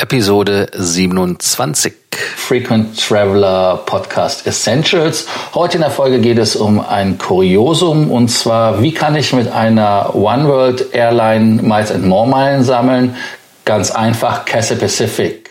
Episode 27. Frequent Traveler Podcast Essentials. Heute in der Folge geht es um ein Kuriosum und zwar, wie kann ich mit einer One World Airline Miles and More Meilen sammeln? Ganz einfach, Cathay Pacific.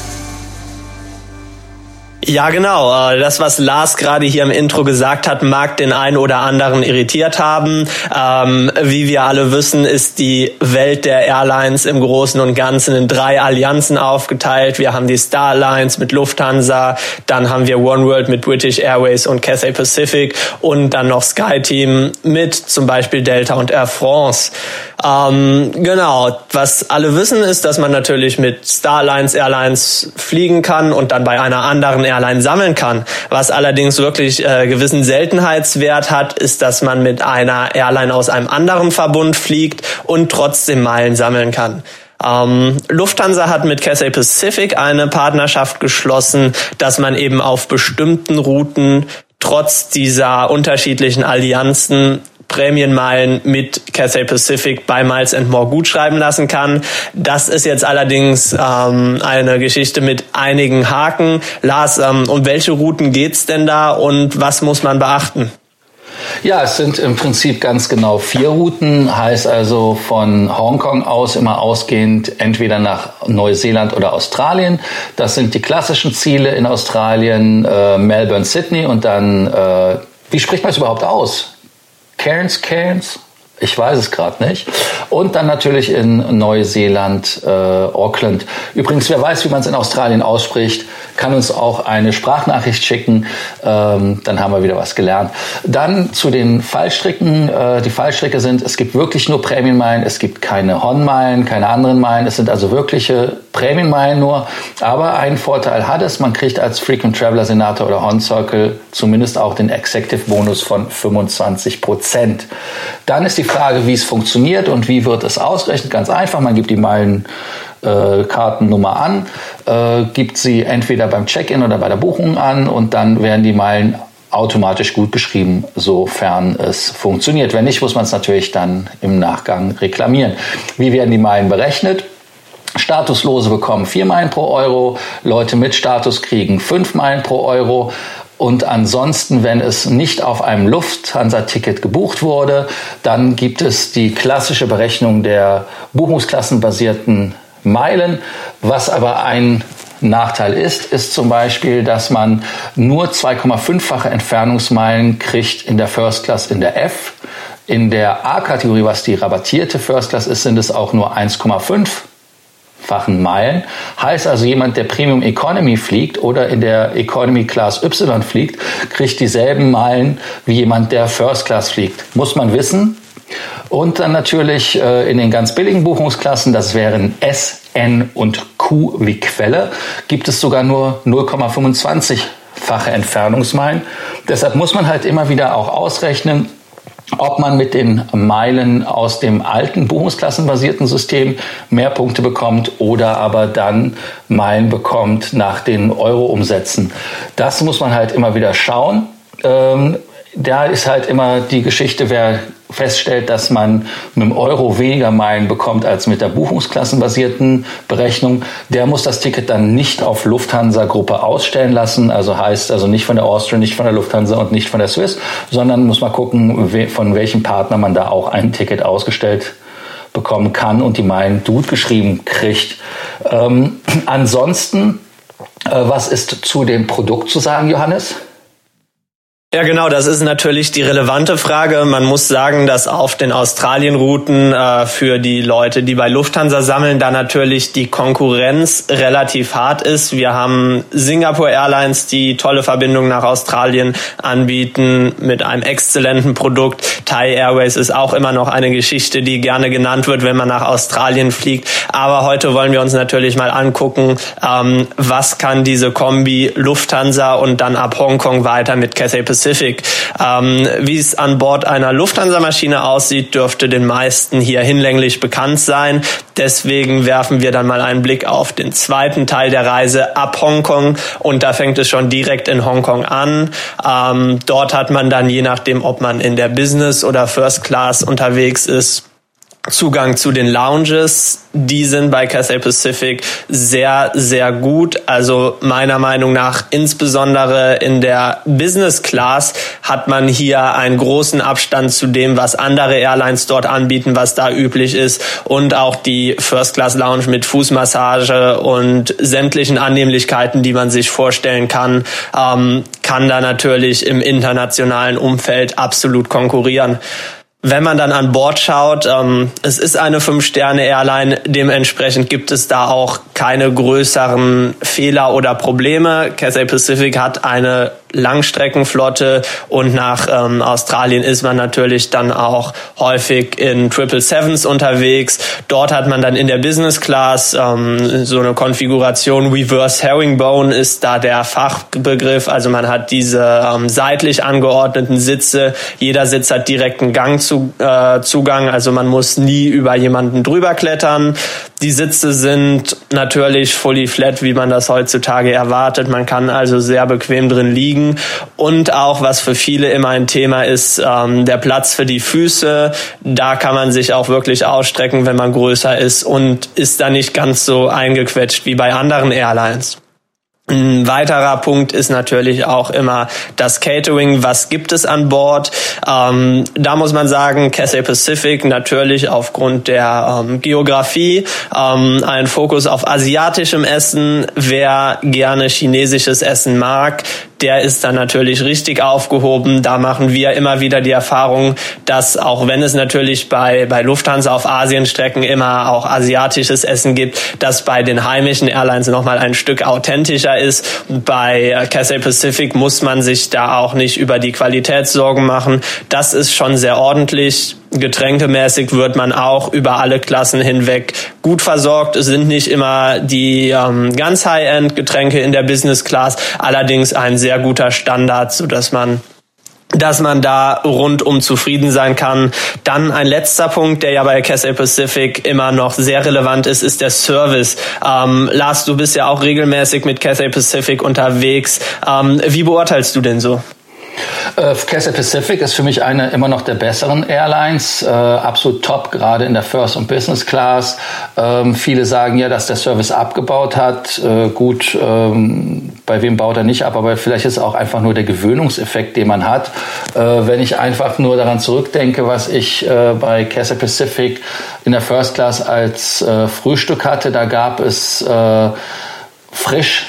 Ja, genau. Äh, das, was Lars gerade hier im Intro gesagt hat, mag den einen oder anderen irritiert haben. Ähm, wie wir alle wissen, ist die Welt der Airlines im Großen und Ganzen in drei Allianzen aufgeteilt. Wir haben die Star Alliance mit Lufthansa, dann haben wir One World mit British Airways und Cathay Pacific und dann noch SkyTeam mit zum Beispiel Delta und Air France. Ähm, genau. Was alle wissen, ist, dass man natürlich mit Star Alliance Airlines fliegen kann und dann bei einer anderen Airline sammeln kann. Was allerdings wirklich äh, gewissen Seltenheitswert hat, ist, dass man mit einer Airline aus einem anderen Verbund fliegt und trotzdem Meilen sammeln kann. Ähm, Lufthansa hat mit Cathay Pacific eine Partnerschaft geschlossen, dass man eben auf bestimmten Routen trotz dieser unterschiedlichen Allianzen Prämienmeilen mit Cathay Pacific bei Miles and More gut schreiben lassen kann. Das ist jetzt allerdings ähm, eine Geschichte mit einigen Haken. Lars, ähm, um welche Routen geht's denn da und was muss man beachten? Ja, es sind im Prinzip ganz genau vier Routen, heißt also von Hongkong aus immer ausgehend entweder nach Neuseeland oder Australien. Das sind die klassischen Ziele in Australien, äh, Melbourne, Sydney und dann, äh, wie spricht man es überhaupt aus? Cairns, Cairns, ich weiß es gerade nicht. Und dann natürlich in Neuseeland, äh, Auckland. Übrigens, wer weiß, wie man es in Australien ausspricht, kann uns auch eine Sprachnachricht schicken. Ähm, dann haben wir wieder was gelernt. Dann zu den Fallstricken. Äh, die Fallstricke sind, es gibt wirklich nur Prämienmeilen, es gibt keine Hon-Meilen, keine anderen Meilen. Es sind also wirkliche Prämienmeilen nur. Aber einen Vorteil hat es, man kriegt als Frequent Traveler Senator oder Hon Circle zumindest auch den Executive Bonus von 25 Prozent. Dann ist die Frage, wie es funktioniert und wie wird es ausgerechnet. Ganz einfach, man gibt die Meilenkartennummer äh, an, äh, gibt sie entweder beim Check-in oder bei der Buchung an und dann werden die Meilen automatisch gut geschrieben, sofern es funktioniert. Wenn nicht, muss man es natürlich dann im Nachgang reklamieren. Wie werden die Meilen berechnet? Statuslose bekommen vier Meilen pro Euro, Leute mit Status kriegen fünf Meilen pro Euro. Und ansonsten, wenn es nicht auf einem Lufthansa-Ticket gebucht wurde, dann gibt es die klassische Berechnung der buchungsklassenbasierten Meilen. Was aber ein Nachteil ist, ist zum Beispiel, dass man nur 2,5-fache Entfernungsmeilen kriegt in der First Class in der F. In der A-Kategorie, was die rabattierte First Class ist, sind es auch nur 1,5 fachen Meilen. Heißt also, jemand, der Premium Economy fliegt oder in der Economy Class Y fliegt, kriegt dieselben Meilen wie jemand, der First Class fliegt. Muss man wissen. Und dann natürlich äh, in den ganz billigen Buchungsklassen, das wären S, N und Q wie Quelle, gibt es sogar nur 0,25-fache Entfernungsmeilen. Deshalb muss man halt immer wieder auch ausrechnen, ob man mit den Meilen aus dem alten buchungsklassenbasierten System mehr Punkte bekommt oder aber dann Meilen bekommt nach den Euro-Umsätzen. Das muss man halt immer wieder schauen. Ähm, da ist halt immer die Geschichte, wer feststellt, dass man mit dem Euro weniger Meilen bekommt als mit der buchungsklassenbasierten Berechnung, der muss das Ticket dann nicht auf Lufthansa-Gruppe ausstellen lassen. Also heißt also nicht von der Austrian, nicht von der Lufthansa und nicht von der Swiss, sondern muss mal gucken, von welchem Partner man da auch ein Ticket ausgestellt bekommen kann und die Meilen gut geschrieben kriegt. Ähm, ansonsten, äh, was ist zu dem Produkt zu sagen, Johannes? Ja, genau, das ist natürlich die relevante Frage. Man muss sagen, dass auf den Australien-Routen äh, für die Leute, die bei Lufthansa sammeln, da natürlich die Konkurrenz relativ hart ist. Wir haben Singapore Airlines, die tolle Verbindungen nach Australien anbieten mit einem exzellenten Produkt. Thai Airways ist auch immer noch eine Geschichte, die gerne genannt wird, wenn man nach Australien fliegt. Aber heute wollen wir uns natürlich mal angucken, ähm, was kann diese Kombi Lufthansa und dann ab Hongkong weiter mit Cathay Pacific Pacific. Ähm, wie es an Bord einer Lufthansa-Maschine aussieht, dürfte den meisten hier hinlänglich bekannt sein. Deswegen werfen wir dann mal einen Blick auf den zweiten Teil der Reise ab Hongkong und da fängt es schon direkt in Hongkong an. Ähm, dort hat man dann je nachdem, ob man in der Business oder First Class unterwegs ist, Zugang zu den Lounges, die sind bei Cathay Pacific sehr, sehr gut. Also meiner Meinung nach, insbesondere in der Business Class, hat man hier einen großen Abstand zu dem, was andere Airlines dort anbieten, was da üblich ist. Und auch die First Class Lounge mit Fußmassage und sämtlichen Annehmlichkeiten, die man sich vorstellen kann, ähm, kann da natürlich im internationalen Umfeld absolut konkurrieren. Wenn man dann an Bord schaut, ähm, es ist eine Fünf-Sterne-Airline, dementsprechend gibt es da auch keine größeren Fehler oder Probleme. Cathay Pacific hat eine Langstreckenflotte und nach ähm, Australien ist man natürlich dann auch häufig in Triple Sevens unterwegs. Dort hat man dann in der Business Class ähm, so eine Konfiguration Reverse Herringbone ist da der Fachbegriff. Also man hat diese ähm, seitlich angeordneten Sitze. Jeder Sitz hat direkten Gangzugang, äh, also man muss nie über jemanden drüber klettern. Die Sitze sind natürlich fully flat, wie man das heutzutage erwartet. Man kann also sehr bequem drin liegen. Und auch, was für viele immer ein Thema ist, ähm, der Platz für die Füße. Da kann man sich auch wirklich ausstrecken, wenn man größer ist und ist da nicht ganz so eingequetscht wie bei anderen Airlines. Ein weiterer Punkt ist natürlich auch immer das Catering. Was gibt es an Bord? Ähm, da muss man sagen, Cathay Pacific natürlich aufgrund der ähm, Geografie ähm, ein Fokus auf asiatischem Essen. Wer gerne chinesisches Essen mag, der ist dann natürlich richtig aufgehoben. Da machen wir immer wieder die Erfahrung, dass auch wenn es natürlich bei, bei Lufthansa auf Asienstrecken immer auch asiatisches Essen gibt, dass bei den heimischen Airlines nochmal ein Stück authentischer ist. Bei Cathay Pacific muss man sich da auch nicht über die Qualität Sorgen machen. Das ist schon sehr ordentlich. Getränkemäßig wird man auch über alle Klassen hinweg gut versorgt. Es sind nicht immer die ähm, ganz High-End-Getränke in der Business Class, allerdings ein sehr guter Standard, so dass man dass man da rundum zufrieden sein kann. Dann ein letzter Punkt, der ja bei Cathay Pacific immer noch sehr relevant ist, ist der Service. Ähm, Lars, du bist ja auch regelmäßig mit Cathay Pacific unterwegs. Ähm, wie beurteilst du denn so? Äh, Cathay Pacific ist für mich eine immer noch der besseren Airlines, äh, absolut top, gerade in der First und Business Class. Ähm, viele sagen ja, dass der Service abgebaut hat. Äh, gut, ähm, bei wem baut er nicht ab, aber vielleicht ist auch einfach nur der Gewöhnungseffekt, den man hat. Äh, wenn ich einfach nur daran zurückdenke, was ich äh, bei Cathay Pacific in der First Class als äh, Frühstück hatte, da gab es frisch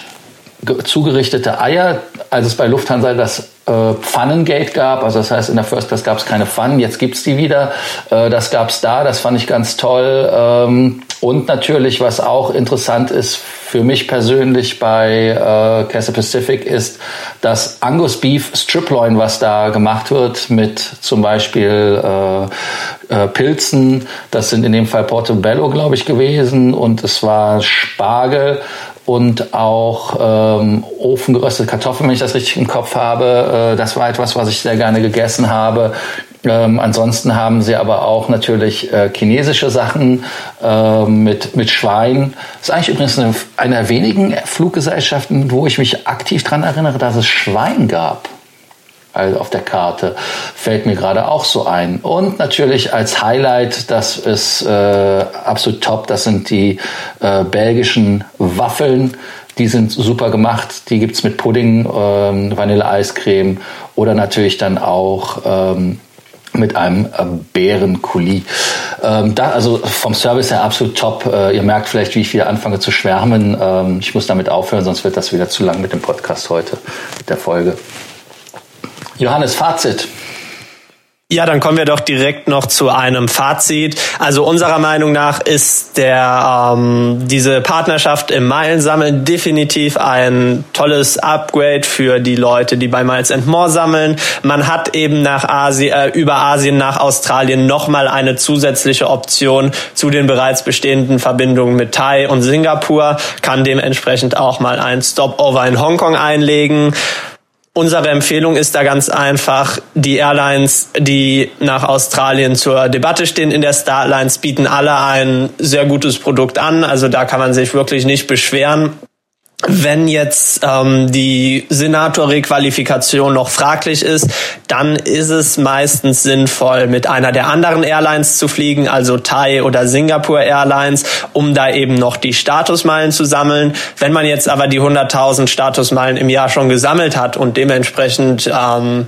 zugerichtete Eier, als es bei Lufthansa das äh, Pfannengate gab. Also das heißt, in der First Class gab es keine Pfannen, jetzt gibt's die wieder. Äh, das gab's da, das fand ich ganz toll. Ähm, und natürlich, was auch interessant ist für mich persönlich bei äh, Castle Pacific, ist das Angus Beef Striploin, was da gemacht wird mit zum Beispiel äh, äh, Pilzen. Das sind in dem Fall Portobello, glaube ich, gewesen. Und es war Spargel und auch ähm, ofengeröstete Kartoffeln, wenn ich das richtig im Kopf habe. Äh, das war etwas, was ich sehr gerne gegessen habe. Ähm, ansonsten haben sie aber auch natürlich äh, chinesische Sachen äh, mit, mit Schwein. Das ist eigentlich übrigens eine, eine der wenigen Fluggesellschaften, wo ich mich aktiv daran erinnere, dass es Schwein gab auf der Karte, fällt mir gerade auch so ein. Und natürlich als Highlight, das ist äh, absolut top, das sind die äh, belgischen Waffeln. Die sind super gemacht. Die gibt's mit Pudding, ähm, Vanille-Eiscreme oder natürlich dann auch ähm, mit einem äh, Bärenkuli. Ähm, da, also vom Service her absolut top. Äh, ihr merkt vielleicht, wie ich wieder anfange zu schwärmen. Ähm, ich muss damit aufhören, sonst wird das wieder zu lang mit dem Podcast heute, mit der Folge. Johannes, Fazit. Ja, dann kommen wir doch direkt noch zu einem Fazit. Also unserer Meinung nach ist der ähm, diese Partnerschaft im Meilensammeln definitiv ein tolles Upgrade für die Leute, die bei Miles and More sammeln. Man hat eben nach Asien, äh, über Asien nach Australien nochmal eine zusätzliche Option zu den bereits bestehenden Verbindungen mit Thai und Singapur, kann dementsprechend auch mal ein Stopover in Hongkong einlegen. Unsere Empfehlung ist da ganz einfach, die Airlines, die nach Australien zur Debatte stehen in der Starlines, bieten alle ein sehr gutes Produkt an. Also da kann man sich wirklich nicht beschweren wenn jetzt ähm, die Senator-Requalifikation noch fraglich ist, dann ist es meistens sinnvoll, mit einer der anderen Airlines zu fliegen, also Thai oder Singapore Airlines, um da eben noch die Statusmeilen zu sammeln. Wenn man jetzt aber die 100.000 Statusmeilen im Jahr schon gesammelt hat und dementsprechend ähm,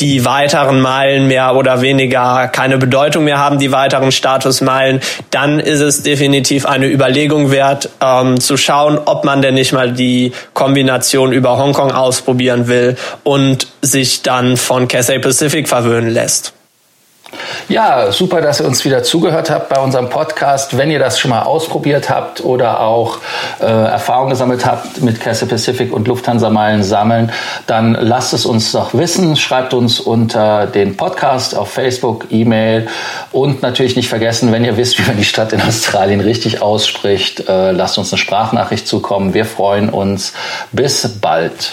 die weiteren Meilen mehr oder weniger keine Bedeutung mehr haben, die weiteren Statusmeilen, dann ist es definitiv eine Überlegung wert, ähm, zu schauen, ob man denn nicht mal die Kombination über Hongkong ausprobieren will und sich dann von Cathay Pacific verwöhnen lässt. Ja, super, dass ihr uns wieder zugehört habt bei unserem Podcast. Wenn ihr das schon mal ausprobiert habt oder auch äh, Erfahrung gesammelt habt mit Cathay Pacific und Lufthansa Meilen sammeln, dann lasst es uns doch wissen. Schreibt uns unter den Podcast auf Facebook, E-Mail und natürlich nicht vergessen, wenn ihr wisst, wie man die Stadt in Australien richtig ausspricht, äh, lasst uns eine Sprachnachricht zukommen. Wir freuen uns. Bis bald.